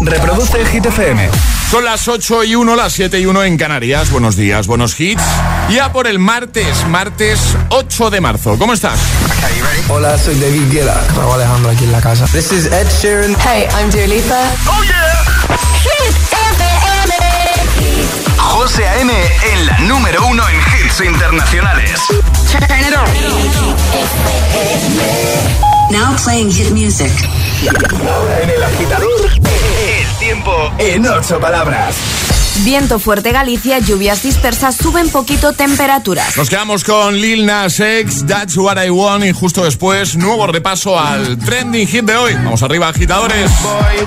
Reproduce Hit FM. Son las 8 y 1, las 7 y 1 en Canarias. Buenos días, buenos hits. Ya por el martes, martes 8 de marzo. ¿Cómo estás? Hola, soy David Guetta. Raúl Alejandro aquí en la casa. This is Ed Sheeran. Hey, I'm Dua Lipa. ¡Oh, yeah! Hit FM. José A.M. en la número uno en hits internacionales. Turn it on. Now playing hit music. En el agitador, el tiempo en ocho palabras. Viento fuerte Galicia, lluvias dispersas, suben poquito temperaturas. Nos quedamos con Lil Nas X, That's What I Want y justo después nuevo repaso al trending hit de hoy. Vamos arriba, agitadores. Boy,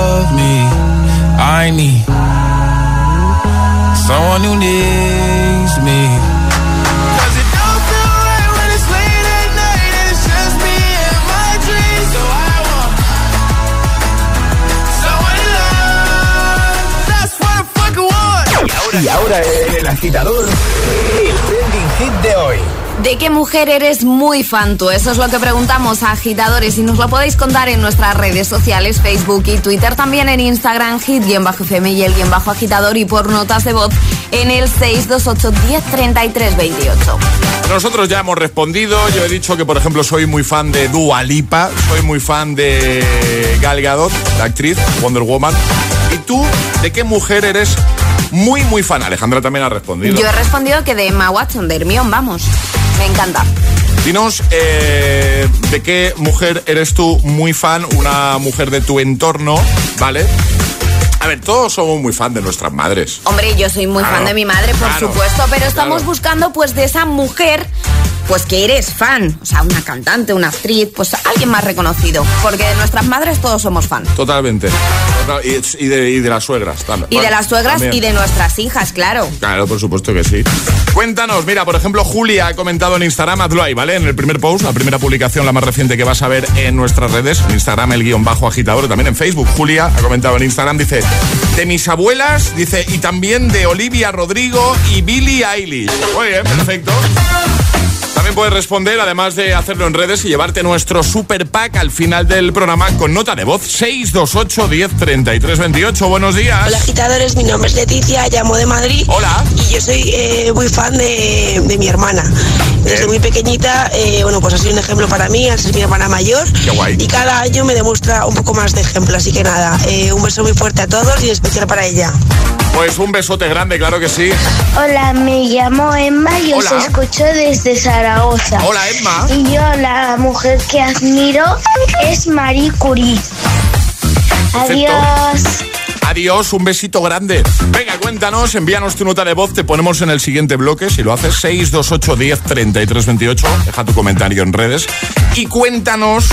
I need someone who needs me. 'Cause it don't feel right when it's late at night and it's just me and my dreams. So I want someone to love. That's what I fucking want. Y ahora el agitador, el trending hit de hoy. ¿De qué mujer eres muy fan tú? Eso es lo que preguntamos a agitadores y nos lo podéis contar en nuestras redes sociales, Facebook y Twitter, también en Instagram, hit-fm y el guion bajo agitador y por notas de voz en el 628 10 28. Nosotros ya hemos respondido. Yo he dicho que, por ejemplo, soy muy fan de Dua Lipa, soy muy fan de Gal Gadot, la actriz Wonder Woman. ¿Y tú, de qué mujer eres muy, muy fan? Alejandra también ha respondido. Yo he respondido que de Emma Watson, de Hermione, vamos. Me encanta. Dinos eh, de qué mujer eres tú muy fan, una mujer de tu entorno, ¿vale? A ver, todos somos muy fan de nuestras madres. Hombre, yo soy muy fan de mi madre, por claro, supuesto, pero estamos claro. buscando pues de esa mujer pues que eres fan, o sea, una cantante, una actriz, pues alguien más reconocido, porque de nuestras madres todos somos fan. Totalmente. Total- Y, de, y de las suegras también. Y de las suegras también. y de nuestras hijas, claro. Claro, por supuesto que sí. Cuéntanos, mira, por ejemplo, Julia ha comentado en Instagram, hazlo ahí, ¿vale? En el primer post, la primera publicación, la más reciente que vas a ver en nuestras redes, en Instagram, el guion bajo agitador, también en Facebook. Julia ha comentado en Instagram, dice, de mis abuelas, dice, y también de Olivia Rodrigo y Billie Eilish. Muy bien, perfecto. También puedes responder, además de hacerlo en redes y llevarte nuestro super pack al final del programa con nota de voz 628 10 33 28. Buenos días. Hola agitadores, mi nombre es Leticia, llamo de Madrid. Hola. Y yo soy eh, muy fan de, de mi hermana. Desde muy pequeñita, eh, bueno, pues ha sido un ejemplo para mí, al ser mi hermana mayor. Qué guay. Y cada año me demuestra un poco más de ejemplo. Así que nada, eh, un beso muy fuerte a todos y en especial para ella. Pues un besote grande, claro que sí. Hola, me llamo Emma y os Hola. escucho desde Zaragoza. Hola, Emma. Y yo la mujer que admiro es Marie Curie. Adiós. Adiós, un besito grande. Venga, cuéntanos, envíanos tu nota de voz, te ponemos en el siguiente bloque, si lo haces, 628 10 33 28. Deja tu comentario en redes. Y cuéntanos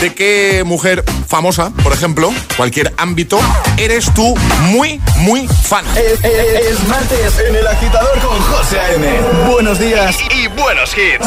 de qué mujer famosa, por ejemplo, cualquier ámbito, eres tú muy, muy fan. Es, martes en el agitador con José A.M. Buenos días y, buenos hits.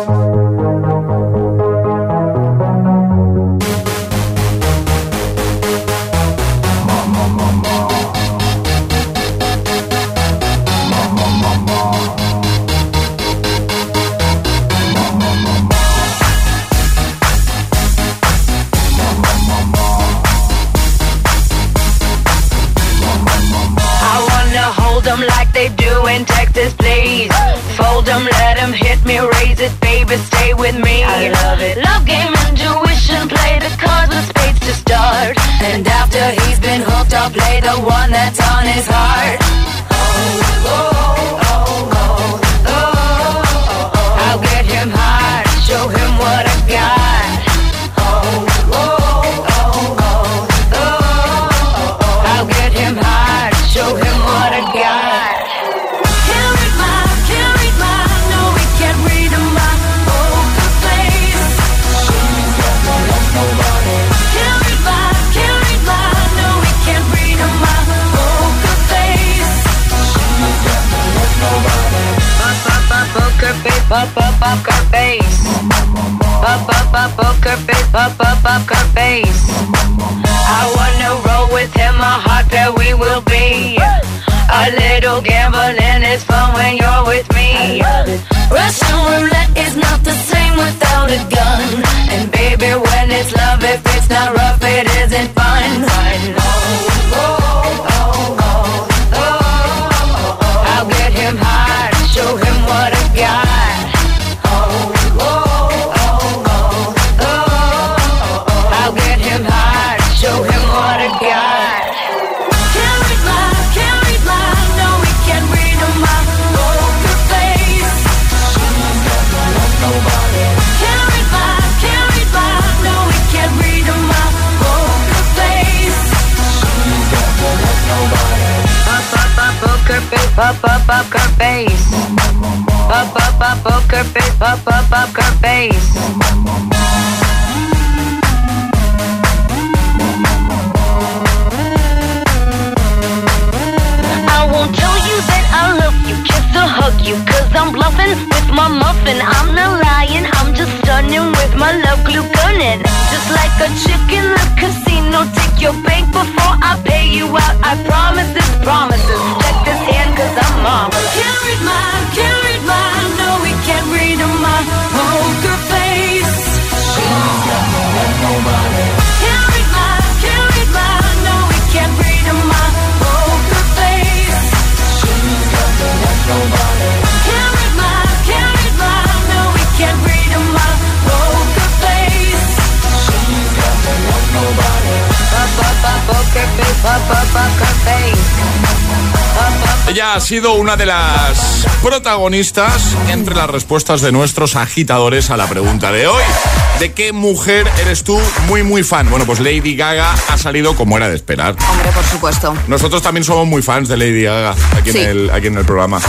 in Texas, please. Fold 'em, let 'em hit me, raise it, baby, stay with me. I love it. Love game, intuition, play the cards with spades to start. And after he's been hooked, I'll play the one that's on his heart. Oh, oh, oh, oh, oh, oh. oh. I'll get him hard, show him what I got. Up, up, up, her face. Up, up, up, poker face. Up, up, up, her face. I wanna roll with him, a hot pair we will be. A little gambling is fun when you're with me. Russian roulette is not the same without a gun. And baby, when it's love, if it's not rough, it isn't fun. Oh, oh, oh, oh, oh. I'll get him high, show him what I got. Up, up, up, her face. Up, up, up, poker face, up, up, up, her face. I won't tell you that I love you, kiss or hug you, cause I'm bluffing with my muffin. I'm not lying, just stunning with my love glue gunning. Just like a chick in the casino, take your bank before I pay you out. I promise this promises. Check this hand, cause I'm mom. Can't read my, can't read my, no, we can't read my poker face. Can't read Ella ha sido una de las protagonistas entre las respuestas de nuestros agitadores a la pregunta de hoy. ¿De qué mujer eres tú muy, muy fan? Bueno, pues Lady Gaga ha salido como era de esperar. Hombre, por supuesto. Nosotros también somos muy fans de Lady Gaga aquí, Sí. en, el, aquí en el programa.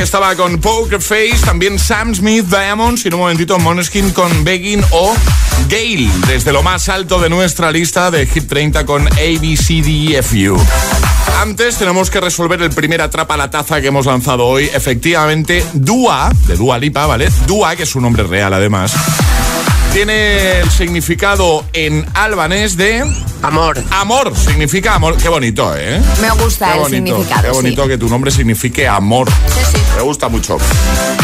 Estaba con Poker Face, también Sam Smith, Diamonds y en un momentito Moneskin con Begging o Gale, desde lo más alto de nuestra lista de Hit 30 con ABCDFU. Antes tenemos que resolver el primer atrapa la taza que hemos lanzado hoy. Efectivamente, Dua, de Dua Lipa, ¿vale? Dua, que es un nombre real además, tiene el significado en albanés de... Amor. Amor, significa amor. Qué bonito, ¿eh? Me gusta Qué el significado. Qué bonito sí. que tu nombre signifique amor. Sí, sí. Me gusta mucho.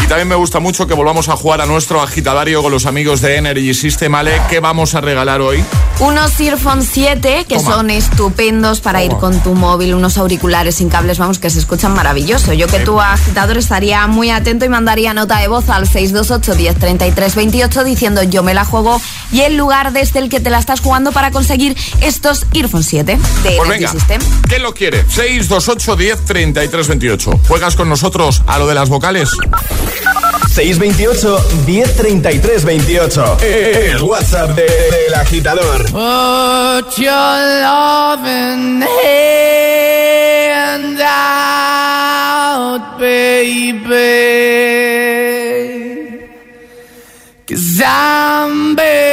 Y también me gusta mucho que volvamos a jugar a nuestro agitadario con los amigos de Energy System. Ale, ¿qué vamos a regalar hoy? Unos Earphone 7 que Toma. son estupendos para ir con tu móvil, unos auriculares sin cables, vamos, que se escuchan maravilloso. Yo que tu agitador estaría muy atento y mandaría nota de voz al 628 10 33 28 diciendo yo me la juego y el lugar desde el que te la estás jugando para conseguir estos Earphone 7 de Pues Energy venga, System. ¿quién lo quiere? 628 10 33 28. ¿Juegas con nosotros a lo de las vocales? 628 1033 28. El WhatsApp de- del agitador. Put your loving hand out, baby. Cause I'm.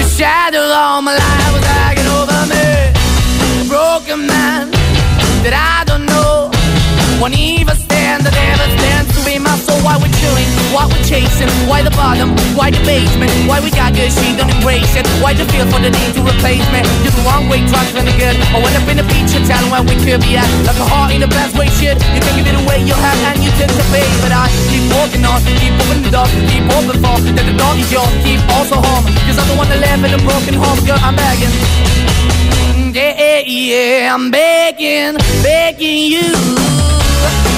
Shadow all my life was hanging over me. Broken man that I don't know. Won't even stand, I never stand to be my. Why we're chilling, why we're chasing, why the bottom, why the basement, why we got good, she don't embrace it. Why the feel for the need to replace me? You're the wrong way, trying to good. I went up in the feature where we could be at. Like a heart in the best way, shit. You can give it away, you have, and you tend to pay. But I keep walking on, keep moving the door, keep open for that the dog is yours, keep also home. Cause I'm the one that live in a broken home, girl, I'm begging. Yeah, yeah, yeah, I'm begging, begging you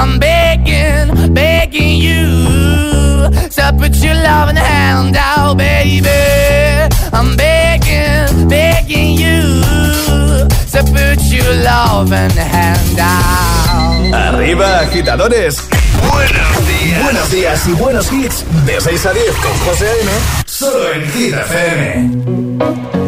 I'm begging, begging you to put your loving hand out, baby. I'm begging, begging you to put your loving hand out. Arriba, agitadores. Buenos días. Buenos días y buenos hits. De 6 a 10 con José A.M. Solo en Hit FM.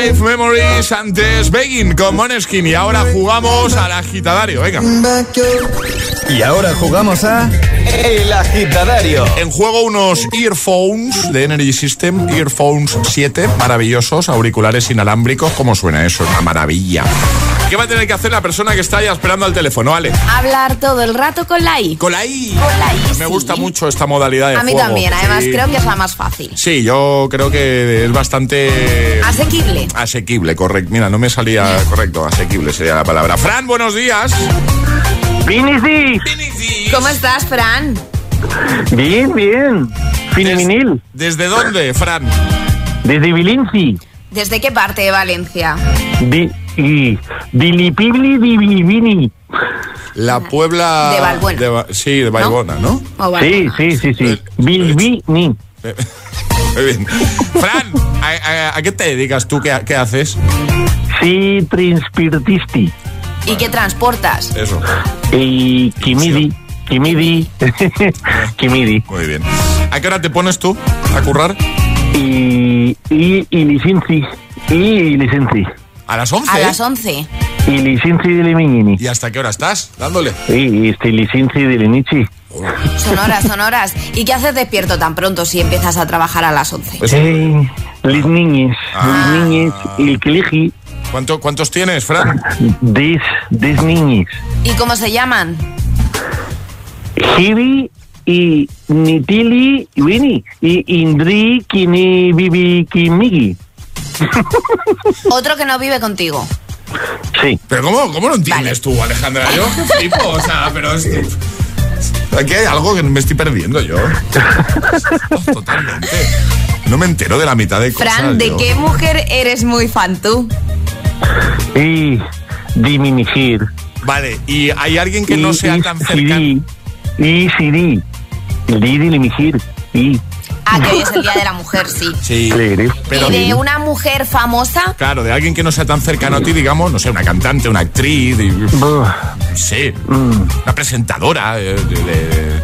Life Memories antes Begging con Moneskin y ahora jugamos al agitadario. Venga. Y ahora jugamos a El Agitadario. En juego unos earphones de Energy System, earphones 7, maravillosos, auriculares inalámbricos. ¿Cómo suena eso? Una maravilla. ¿Qué va a tener que hacer la persona que está ahí esperando al teléfono, Ale? Hablar todo el rato con la I. Con la I. Con la I, Me sí. gusta mucho esta modalidad de A mí juego. también, además Sí. creo que es la más fácil. Sí, yo creo que es bastante Asequible. asequible, correcto. Mira, no me salía correcto, asequible sería la palabra. Fran, buenos días. ¿Cómo estás, Fran? Bien, bien. Finiminil. ¿Desde dónde, Fran? Desde Vilinci. ¿Desde qué parte de Valencia? Y Dilipibli Divilvini. La Puebla... De Va- sí, de Valbuena, ¿no? Sí, sí, sí, sí. Bilbini. Muy bien. Fran, ¿a, a- a qué te dedicas tú? ¿Qué, qué haces? Sí, transpirtisti. ¿Y qué transportas? Eso. Y Kimidi. Kimidi. Kimidi. Muy bien. ¿A qué hora te pones tú a currar? Y, y, y licenci. Y licenci. A las 11. A las 11. Y. ¿Y hasta qué hora estás? Dándole. Y este de Lenici. Son horas, son horas. ¿Y qué haces despierto tan pronto si empiezas a trabajar a las 11? Eh, Lis niñes. Ah. Lis niñes. Y el elegí. ¿Cuánto, ¿Cuántos tienes, Fran? Des, des niñes. ¿Y cómo se llaman? Hibi y Nitili y Winnie y Indri Kini Bibi Kimigi. Otro que no vive contigo. Sí. ¿Pero cómo, cómo lo entiendes tú, Alejandra? Yo qué flipo, o sea, pero es... Aquí hay algo que me estoy perdiendo yo. Totalmente. No me entero de la mitad de cosas. Fran, ¿de yo. qué mujer eres muy fan tú? Y Diminigir. Vale, ¿y hay alguien que no Y- sea y tan cercano? Siri. Y Siri. Lidi Limigir. Y. Ah, que hoy es el Día de la Mujer, sí. Sí, pero... ¿Y de una mujer famosa? Claro, de alguien que no sea tan cercano a ti, digamos, no sé, una cantante, una actriz, y- Buh, no sé, mm, una presentadora eh, de, de-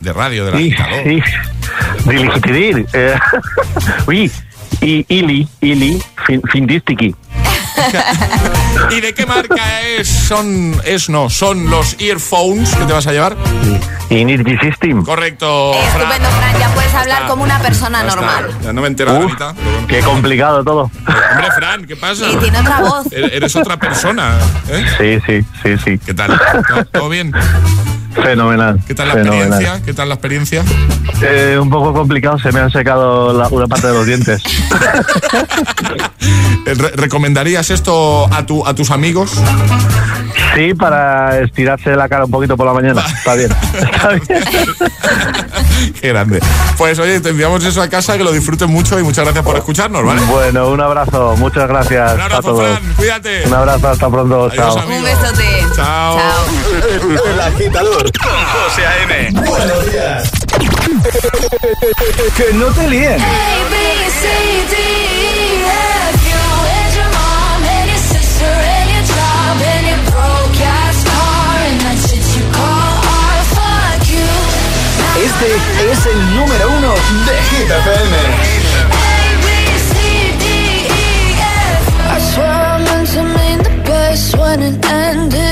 de radio, de la. Diligitidir. Eh, Uy. Y Ili. Ili. fin- Findistiki. ¿Y de qué marca es? Son, es no, son los earphones que te vas a llevar. Y Energy System. Correcto, Fran. Estupendo, Fran, ya puedes hablar está. como una persona Ya normal. Ya no me entero Uf, bueno. qué complicado todo. Hombre, Fran, ¿qué pasa? Y tiene otra voz. E- Eres otra persona, ¿eh? Sí, sí, sí, sí. ¿Qué tal? ¿Todo- ¿Todo bien? Fenomenal. ¿Qué tal la fenomenal. experiencia? ¿Qué tal la experiencia? Eh, un poco complicado, se me han secado la- una parte de los dientes. Eh, re- ¿Recomendarías esto a, tu, a tus amigos? Sí, para estirarse la cara un poquito por la mañana. Está bien. Está bien. Qué grande. Pues oye, te enviamos eso a casa, que lo disfruten mucho y muchas gracias por escucharnos, ¿vale? Bueno, un abrazo. Muchas gracias Un a abrazo, todos. Fran, cuídate. Un abrazo, hasta pronto. Adiós, Chao. amigo. Un besote. Chao. El agitador con José A.M. Buenos días. que no te líen. Este es el número uno de Hit FM. I swear I meant to mean the best when it ended.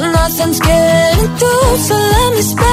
nothing's getting through. So let me spell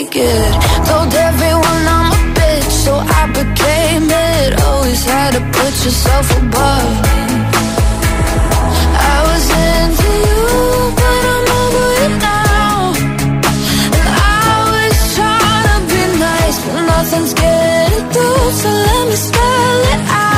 take it. Told everyone I'm a bitch, so I became it. Always had to put yourself above. I was into you, but I'm over it now. And I was trying to be nice, but nothing's getting through. So let me spell it out.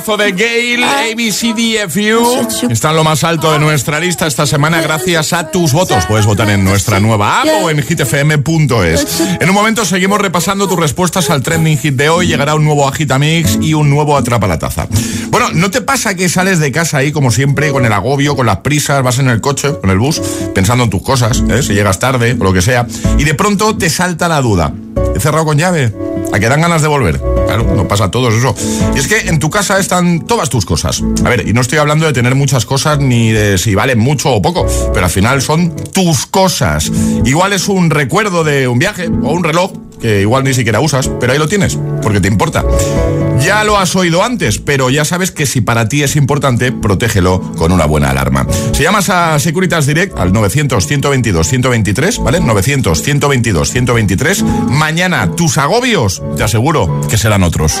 Temazo de Gale, ABCDFU. Está en lo más alto de nuestra lista esta semana gracias a tus votos. Puedes votar en nuestra nueva app o en hitfm.es. En un momento seguimos repasando tus respuestas al trending hit de hoy. Llegará un nuevo Agitamix y un nuevo Atrapa la Taza. Bueno, ¿no te pasa que sales de casa ahí como siempre con el agobio, con las prisas, vas en el coche, con el bus, pensando en tus cosas, ¿eh? si llegas tarde o lo que sea, y de pronto te salta la duda? ¿He cerrado con llave? ¿A que dan ganas de volver? Claro, no pasa a todos eso. Y es que en tu casa están todas tus cosas. A ver, y no estoy hablando de tener muchas cosas ni de si valen mucho o poco, pero al final son tus cosas. Igual es un recuerdo de un viaje o un reloj que igual ni siquiera usas, pero ahí lo tienes, porque te importa. Ya lo has oído antes, pero ya sabes que si para ti es importante, protégelo con una buena alarma. Si llamas a Securitas Direct al 900-122-123, ¿vale? 900-122-123, mañana tus agobios, te aseguro que serán otros.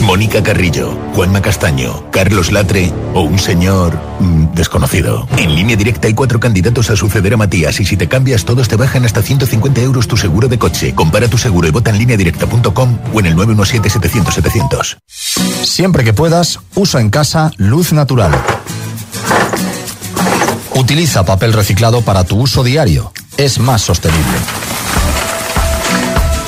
Mónica Carrillo, Juanma Castaño, Carlos Latre o un señor mm, desconocido. En línea directa hay cuatro candidatos a suceder a Matías y si te cambias todos te bajan hasta 150 euros tu seguro de coche. Compara tu seguro y vota en línea directa.com o en el 917-700-700. Siempre que puedas, usa en casa luz natural. Utiliza papel reciclado para tu uso diario. Es más sostenible.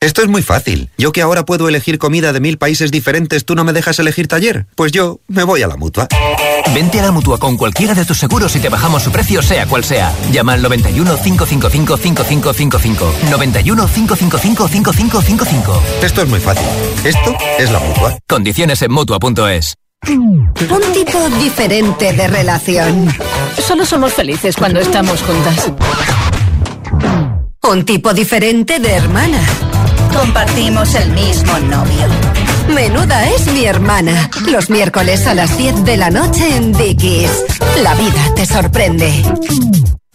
Esto es muy fácil. Yo que ahora puedo elegir comida de mil países diferentes, ¿tú no me dejas elegir taller? Pues yo me voy a la mutua. Vente a la mutua con cualquiera de tus seguros y te bajamos su precio, sea cual sea. Llama al 91 555 5555. 91 555 5555. Esto es muy fácil. Esto es la mutua. Condiciones en mutua.es. Un tipo diferente de relación. Solo somos felices cuando estamos juntas. Un tipo diferente de hermana. Compartimos el mismo novio. Menuda es mi hermana. Los miércoles a las 10 de la noche en Dickies. La vida te sorprende.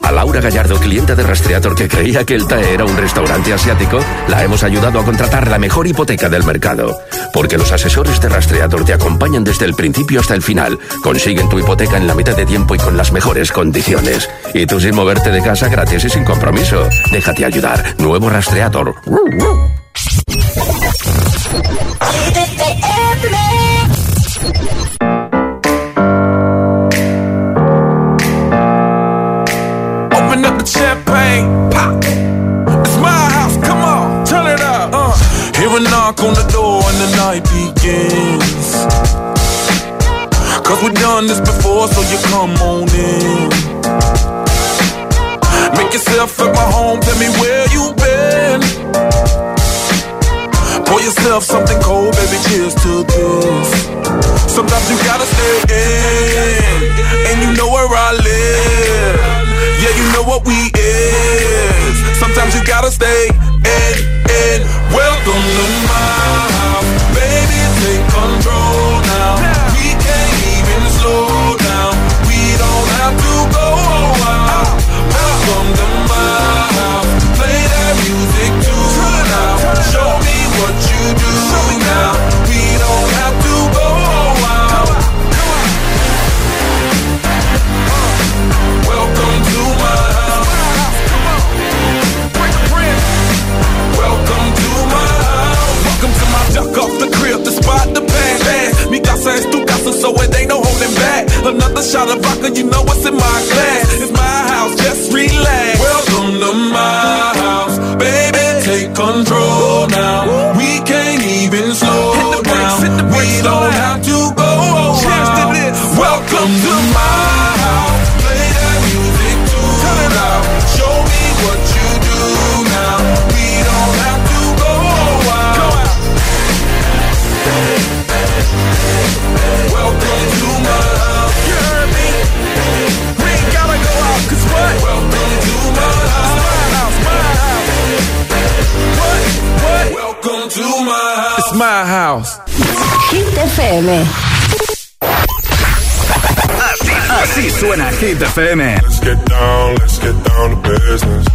A Laura Gallardo, clienta de Rastreator que creía que el TAE era un restaurante asiático, la hemos ayudado a contratar la mejor hipoteca del mercado. Porque los asesores de Rastreator te acompañan desde el principio hasta el final. Consiguen tu hipoteca en la mitad de tiempo y con las mejores condiciones. Y tú sin moverte de casa gratis y sin compromiso. Déjate ayudar. Nuevo Rastreator. Open up the champagne, pop. It's my house, come on, turn it up. Uh. Hear a knock on the door and the night begins. Cause we've done this before, so you come on in. Make yourself at my home, tell me where you been. Pour yourself something cold, baby, cheers to this. Sometimes you gotta stay in, and you know where I live. Yeah, you know what we is. Sometimes you gotta stay in, in. Welcome to my Hit FM. Let's get down, let's get down to business.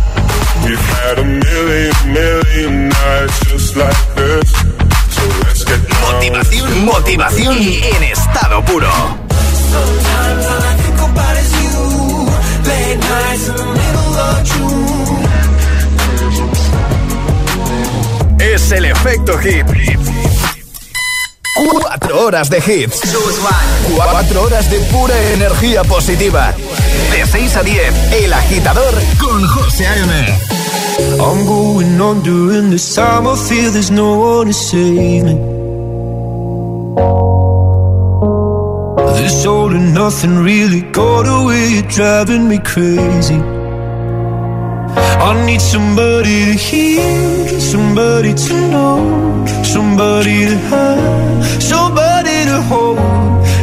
We've had a million, million nights just like this. So let's get down. Motivación, motivación en estado puro. Sometimes all I think about is you. Late nights in the middle of June. Es el efecto hit. Cuatro horas de hits. Cuatro horas de pura energía positiva. De 6 a 10, El Agitador con José A.M. I'm going on during this time. I feel there's no one to save me. This all and nothing really got away. You're driving me crazy. I need somebody to hear, somebody to know, somebody to have, somebody to hold.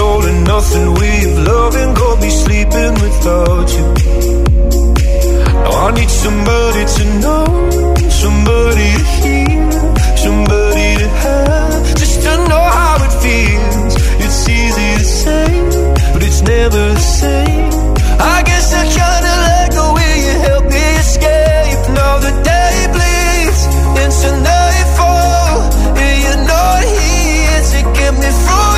All and nothing way of loving got me sleeping without you. Now I need somebody to know, somebody to hear, somebody to have, just to know how it feels. It's easy to say, but it's never the same. I guess I kinda let go way you help me escape. Now the day bleeds into nightfall, and you're not here to get me through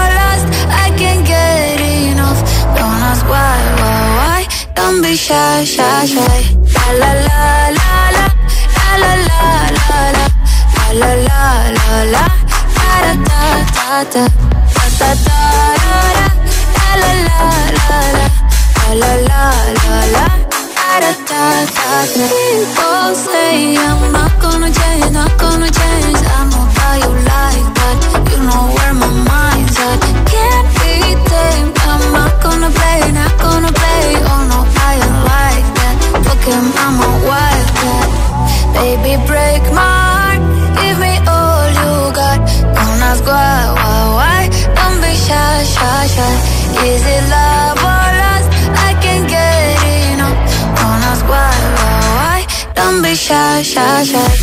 Don't be shy, shy, shy. La la la la la, la la la la la, la la la la, da da da da da, da da da da, la la la la la, la la la la, da da da da. People say I'm not gonna change, not gonna change. I know how you like that, you know where my mind's at. Can't be tamed. 傻傻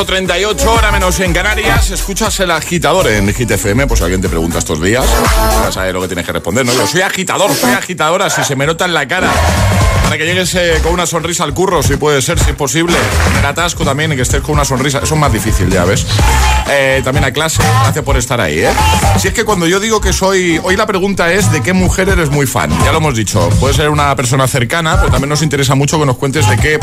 8.38, hora menos en Canarias. Escuchas el agitador en Hit FM, pues alguien te pregunta estos días. Ya sabes lo que tienes que responder, ¿no? Yo soy agitador, soy agitadora, si se me nota en la cara. Para que llegues eh, con una sonrisa al curro, si puede ser, si es posible. En atasco también, que estés con una sonrisa. Eso es más difícil, ya ves. Eh, también a clase, gracias por estar ahí, ¿eh? Si es que cuando yo digo que soy... Hoy la pregunta es de qué mujer eres muy fan. Ya lo hemos dicho, puede ser una persona cercana, pero también nos interesa mucho que nos cuentes de qué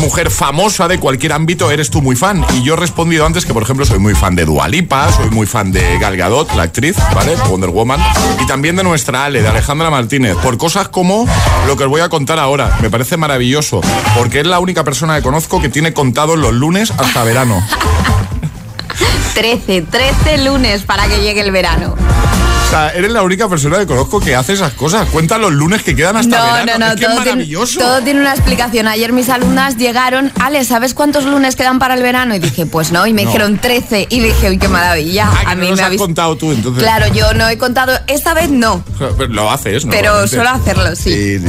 mujer famosa de cualquier ámbito eres tú muy fan. Y yo he respondido antes que, por ejemplo, soy muy fan de Dua Lipa, soy muy fan de Gal Gadot, la actriz, ¿vale? Wonder Woman. Y también de nuestra Ale, de Alejandra Martínez, por cosas como lo que os voy a contar ahora. Me parece maravilloso, porque es la única persona que conozco que tiene contados los lunes hasta verano. 13, 13 lunes para que llegue el verano. O sea, eres la única persona que conozco que hace esas cosas. Cuenta los lunes que quedan hasta No, verano. no, no, es que es todo, tiene, maravilloso. todo tiene una explicación. Ayer mis alumnas llegaron, Ale, ¿sabes cuántos lunes quedan para el verano? Y dije, pues no, y me No. dijeron 13. Y dije, uy, qué maravilla. Ah, a no mí me has habéis... contado tú, entonces. Claro, yo no he contado, esta vez no, Pero Lo haces, ¿no? pero suelo hacerlo, sí.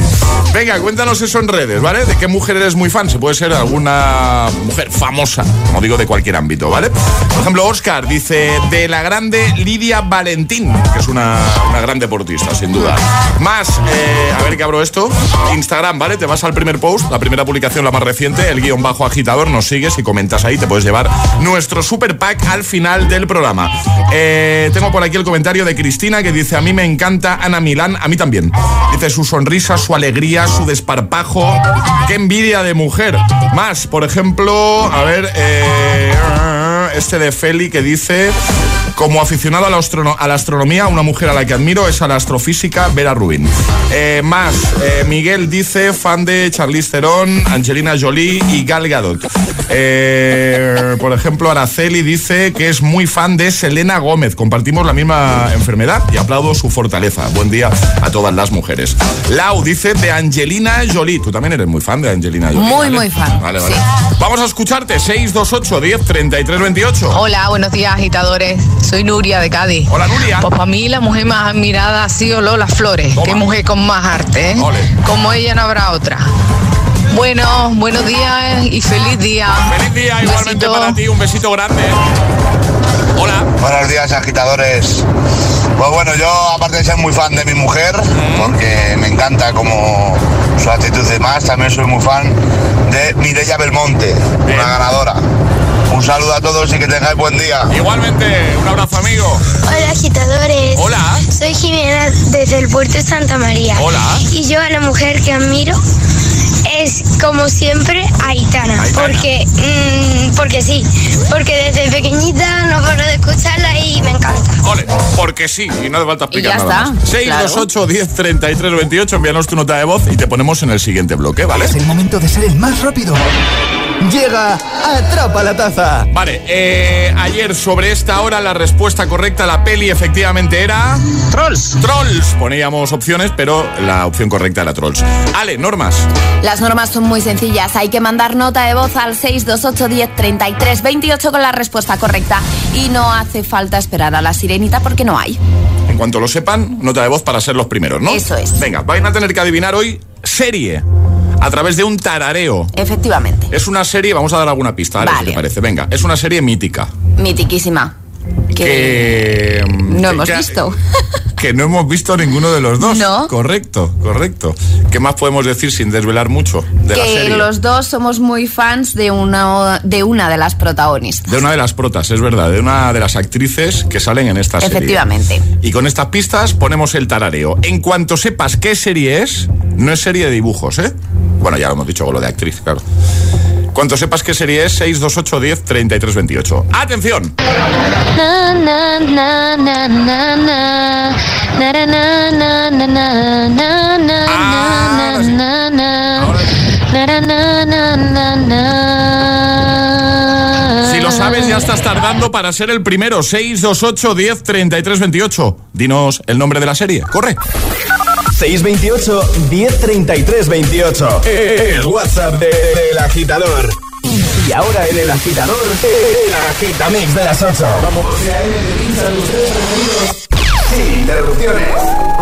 Venga, cuéntanos eso en redes, ¿vale? ¿De qué mujer eres muy fan? Se puede ser alguna mujer famosa, como digo, de cualquier ámbito, ¿vale? Por ejemplo, Oscar dice de la grande Lidia Valentín, que es una, gran deportista, sin duda. Más, eh, a ver que abro esto. Instagram, ¿vale? Te vas al primer post, la primera publicación, la más reciente, el guion bajo agitador, nos sigues y comentas ahí, te puedes llevar nuestro super pack al final del programa. Eh, tengo por aquí el comentario de Cristina que dice, a mí me encanta Ana Milán, a mí también. Dice su sonrisa, su alegría, su desparpajo. Qué envidia de mujer. Más, por ejemplo, a ver, eh, este de Feli que dice... Como aficionado a la, a la astronomía, una mujer a la que admiro es a la astrofísica Vera Rubin. Eh, más, eh, Miguel dice fan de Charlize Theron, Angelina Jolie y Gal Gadot. Eh, por ejemplo, Araceli dice que es muy fan de Selena Gómez. Compartimos la misma enfermedad y aplaudo su fortaleza. Buen día a todas las mujeres. Lau dice de Angelina Jolie. Tú también eres muy fan de Angelina Jolie. Muy, ¿vale? muy fan, Vale, vale. Vamos a escucharte. 628 10 33 28. Hola, buenos días agitadores. Soy Nuria de Cádiz. Hola Nuria. Pues para mí la mujer más admirada ha sido Lola Flores. Qué mujer con más arte, ¿eh? Como ella no habrá otra. Bueno, buenos días y feliz día. Feliz día igualmente Besito. para ti. Un besito grande. Hola. Buenos días, agitadores. Pues bueno, yo aparte de ser muy fan de mi mujer, porque me encanta como su actitud y demás, también soy muy fan de Mireia Belmonte, una ganadora. Un saludo a todos y que tengáis buen día. Igualmente, un abrazo amigo. Hola agitadores. Hola. Soy Jimena desde el puerto de Santa María. Hola. Y yo a la mujer que admiro es como siempre Aitana. Aitana. Porque, mm, porque sí. Porque desde pequeñita no paro de escucharla y me encanta. Ole, porque sí, y no hace falta explicar Y ya nada está, más. 628 10 33 28, envíanos tu nota de voz y te ponemos en el siguiente bloque, ¿vale? Es el momento de ser el más rápido. Llega Atrapa la Taza. Vale, eh, ayer sobre esta hora la respuesta correcta a la peli efectivamente era... Trolls. Trolls. Poníamos opciones, pero la opción correcta era Trolls. Ale, normas. Las normas son muy sencillas. Hay que mandar nota de voz al 628 10 33 28 con la respuesta correcta. Y no hace falta esperar a la sirenita porque no hay. En cuanto lo sepan, nota de voz para ser los primeros, ¿no? Eso es. Venga, van a tener que adivinar hoy serie a través de un tarareo. Efectivamente. Es una serie, vamos a dar alguna pista, Ale, si Vale. te parece. Venga, es una serie mítica. Mitiquísima. Que, No que- hemos que- visto. Que no hemos visto ninguno de los dos. No. Correcto, correcto. ¿Qué más podemos decir sin desvelar mucho de la que serie? los dos somos muy fans de una, de una de las protagonistas. De una de las protas, es verdad, de una de las actrices que salen en esta serie. Efectivamente. Y con estas pistas ponemos el tarareo. En cuanto sepas qué serie es, no es serie de dibujos, ¿eh? Bueno, ya lo hemos dicho con lo de actriz, claro. Cuanto sepas qué serie es, 628 10 33 28. ¡Atención! Na. Si lo sabes, ya estás tardando para ser el primero. 628 10 33 28. Dinos el nombre de la serie. Corre. 628 1033 28. El WhatsApp del de, agitador. Y ahora en el agitador, el agitamix de las 8. Vamos. Sin interrupciones.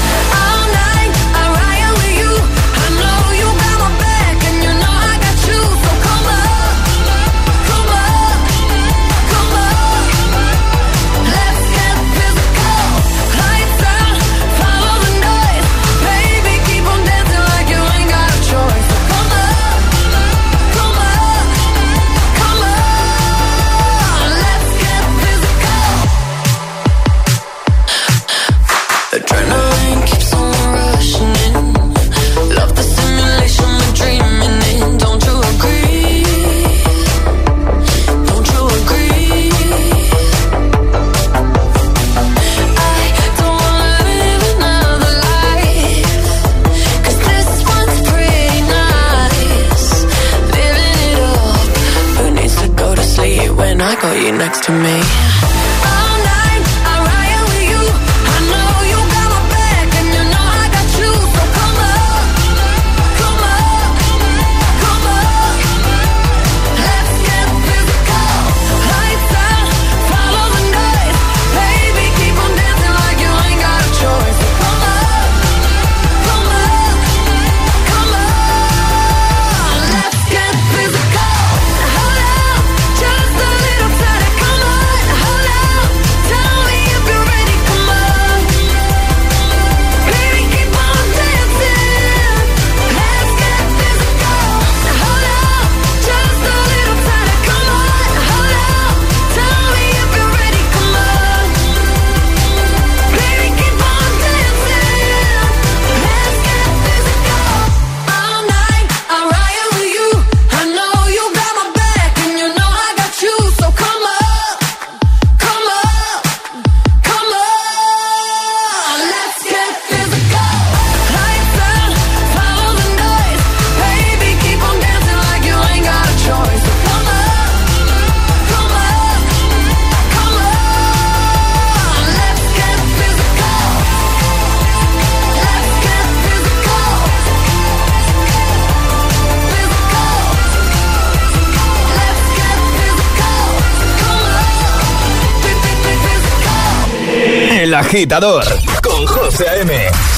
Agitador con José A.M.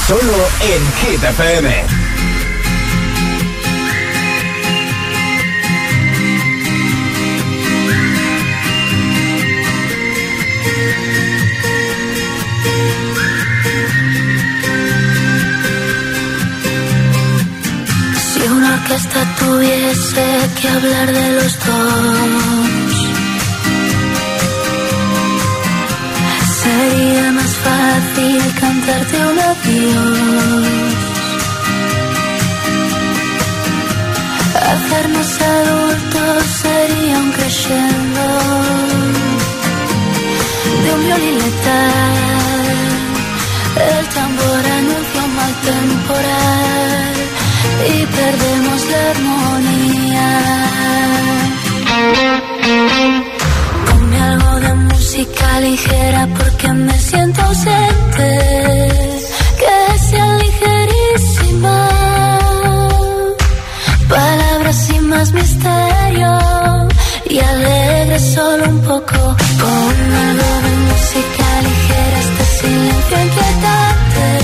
Solo en Hit FM. Si una orquesta tuviese que hablar de los dos Sería más fácil cantarte un adiós. Hacernos adultos sería un crescendo de un violín letal. El tambor anuncia un mal temporal y perdemos la armonía música ligera porque me siento ausente. Que sea ligerísima. Palabras sin más misterio. Y alegre solo un poco. Con algo de música ligera este silencio inquietante.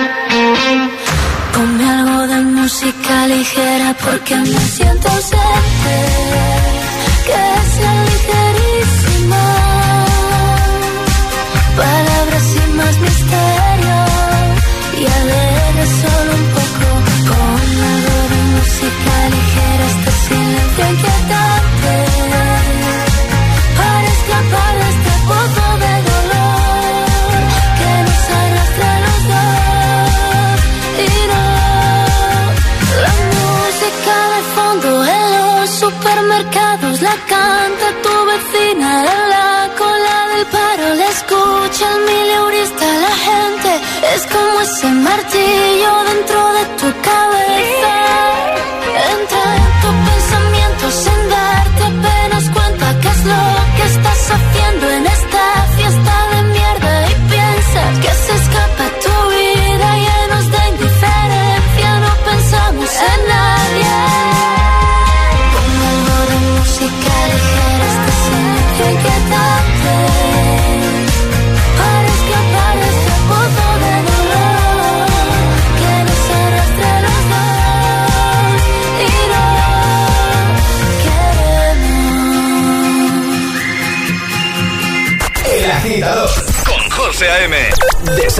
Ponme algo de música ligera porque me siento ausente, que sea ligerísima. Palabras sin más misterio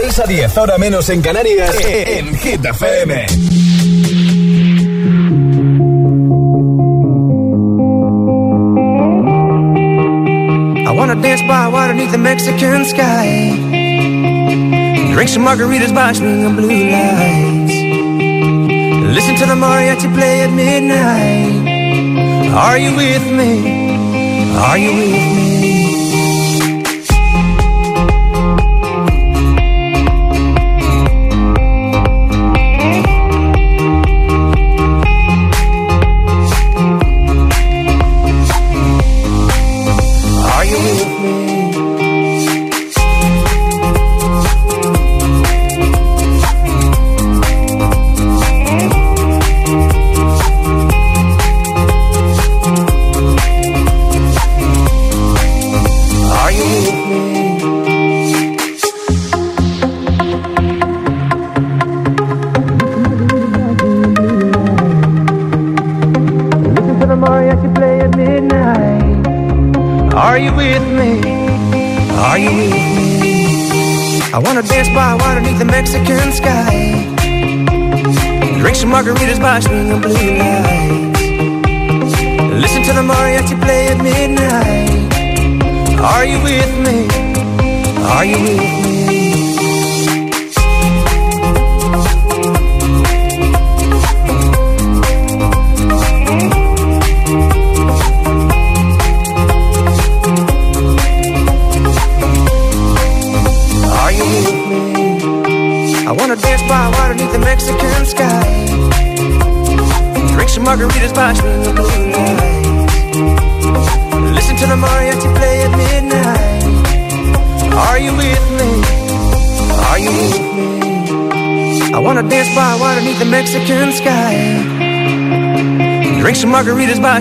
6 a 10, ahora menos en Canarias, eh, eh, en Hit FM. I wanna dance by water beneath the Mexican sky. Drink some margaritas by swinging blue lights. Listen to the mariachi play at midnight. Are you with me? Are you with me?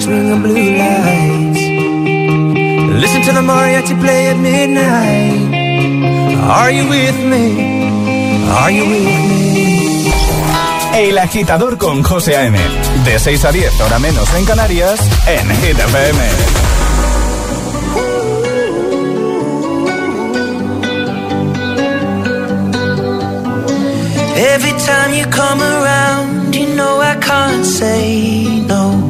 Swinging blue lights. Listen to the mariachi play at midnight. Are you with me? Are you with me? El agitador con José A.M. De 6 a 10, ahora menos en Canarias, en Hit FM. Every time you come around, you know I can't say no.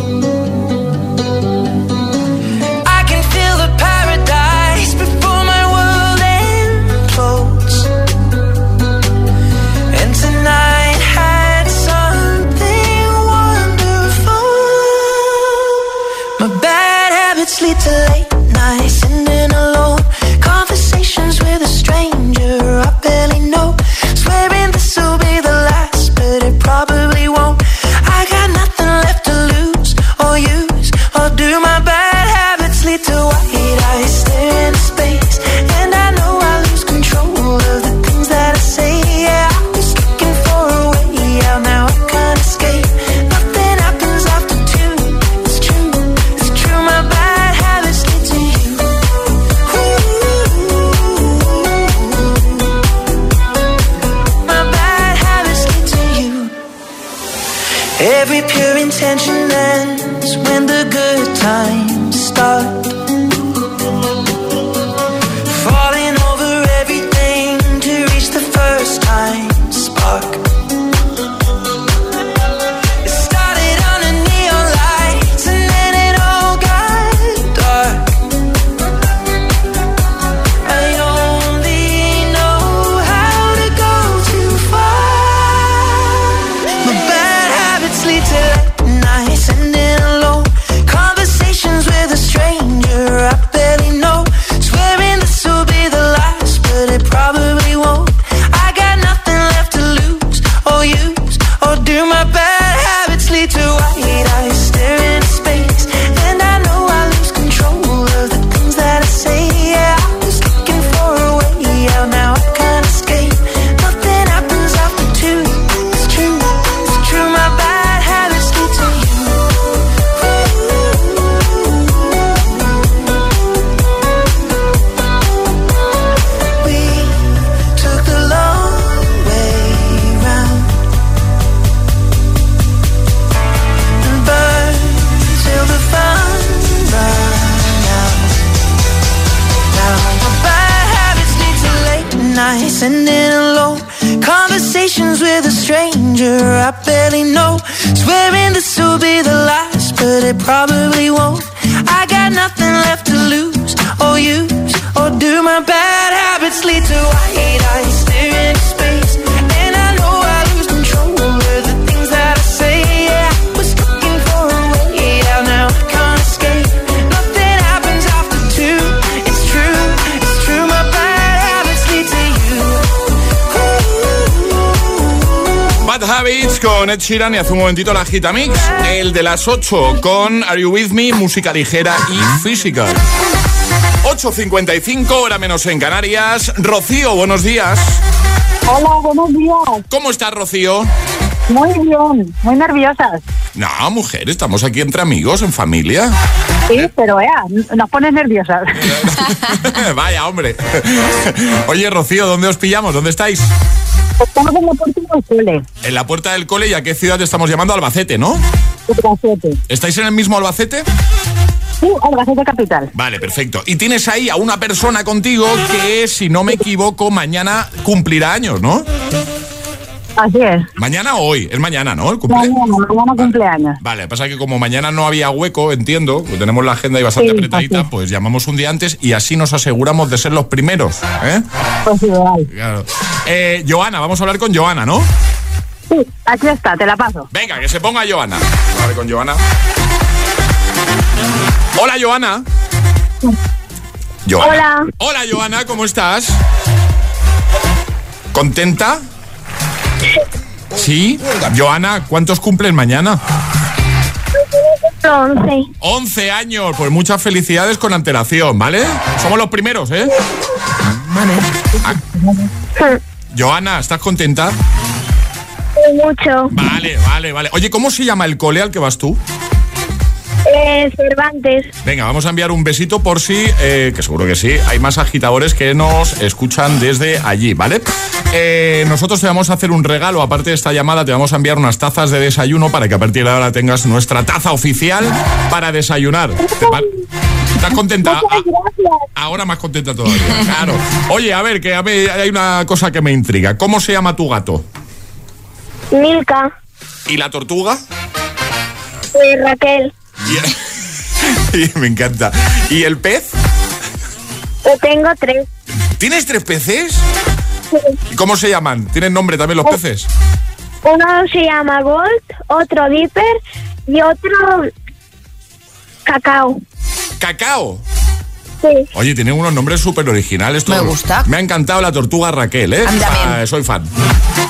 Sheeran y hace un momentito la Gita Mix, el de las 8 con Are You With Me, música ligera y física. 8.55, hora menos en Canarias. Rocío, buenos días. Hola, buenos días. ¿Cómo estás, Rocío? Muy bien, muy nerviosas. No, mujer, estamos aquí entre amigos, en familia. Sí, pero ea, nos pones nerviosas. Vaya, hombre. Oye, Rocío, ¿dónde os pillamos? ¿Dónde estáis? Estamos en la puerta del cole. En la puerta del cole, ¿y a qué ciudad te estamos llamando? Albacete, ¿no? Albacete. ¿Estáis en el mismo Albacete? Sí, Albacete capital. Vale, perfecto. Y tienes ahí a una persona contigo que, si no me equivoco, mañana cumplirá años, ¿no? Así es. ¿Mañana o hoy? Es mañana, ¿no? El cumple- Mañana, mañana cumpleaños. Vale, pasa que como mañana no había hueco, entiendo, pues tenemos la agenda ahí bastante Sí, apretadita, pues llamamos un día antes y así nos aseguramos de ser los primeros. ¿eh? Pues igual. Claro. Eh, Joana, vamos a hablar con Joana, ¿no? Sí, aquí está, te la paso. Venga, que se ponga Joana. Vamos a hablar con Joana. Hola, Joana. Joana. Hola. Hola, Joana, ¿cómo estás? ¿Contenta? Sí. Joana, ¿cuántos cumplen mañana? 11. 11 años, pues muchas felicidades con antelación, ¿vale? Somos los primeros, ¿eh? Vale. Joana, ¿estás contenta? Mucho. Vale, vale, vale. Oye, ¿cómo se llama el cole al que vas tú? Eh, Cervantes. Venga, vamos a enviar un besito por si, eh, que seguro que sí, hay más agitadores que nos escuchan desde allí, ¿vale? Eh, nosotros te vamos a hacer un regalo, aparte de esta llamada, te vamos a enviar unas tazas de desayuno para que a partir de ahora tengas nuestra taza oficial para desayunar. ¿Te va- ¿Estás contenta? Ah, Ahora más contenta todavía. Claro. Oye, a ver, que a hay una cosa que me intriga. ¿Cómo se llama tu gato? Milka. ¿Y la tortuga? Eh, Raquel. Y- me encanta. ¿Y el pez? Yo tengo tres. ¿Tienes tres peces? ¿Y cómo se llaman? ¿Tienen nombre también los peces? Uno se llama Gold, otro Dipper y otro Cacao. Cacao. Sí. Oye, tienen unos nombres súper originales. todos. Me gusta. Me ha encantado la tortuga Raquel, ¿eh? Ah, soy fan.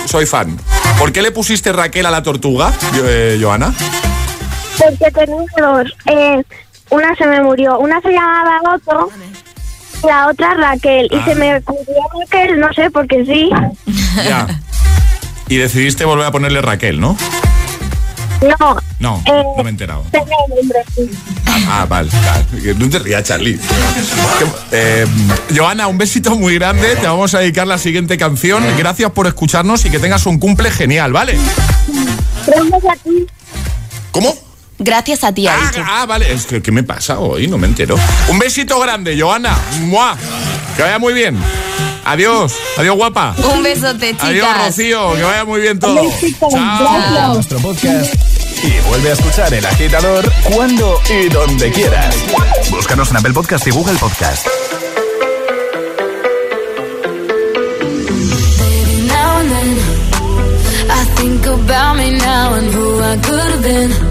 Soy fan. ¿Por qué le pusiste Raquel a la tortuga, eh, Joana? Porque tenía dos. Eh, una se me murió. Una se llamaba Otto y la otra Raquel. Y Ah. se me ocurrió Raquel, no sé, porque sí. Ya. Y decidiste volver a ponerle Raquel, ¿no? No. No, Eh, no me he enterado. Tenía el nombre, sí. Ah, vale. vale. No te rías, Charlie. Eh, Joana, un besito muy grande. Te vamos a dedicar la siguiente canción. Gracias por escucharnos y que tengas un cumple genial, ¿vale? Gracias a ti. ¿Cómo? Gracias a ti, ha Ah, dicho. ah, vale. Es que, ¿qué me pasa hoy? No me entero. Un besito grande, Joana. ¡Mua! Que vaya muy bien. Adiós. Adiós, guapa. Un besote, chicas. Adiós, Rocío. Que vaya muy bien todo. Chao. Nuestro podcast. Y vuelve a escuchar El Agitador cuando y donde quieras. Búscanos en Apple Podcast y Google Podcast. Baby, now and then I think about me now and who I could have been.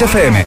Hit FM.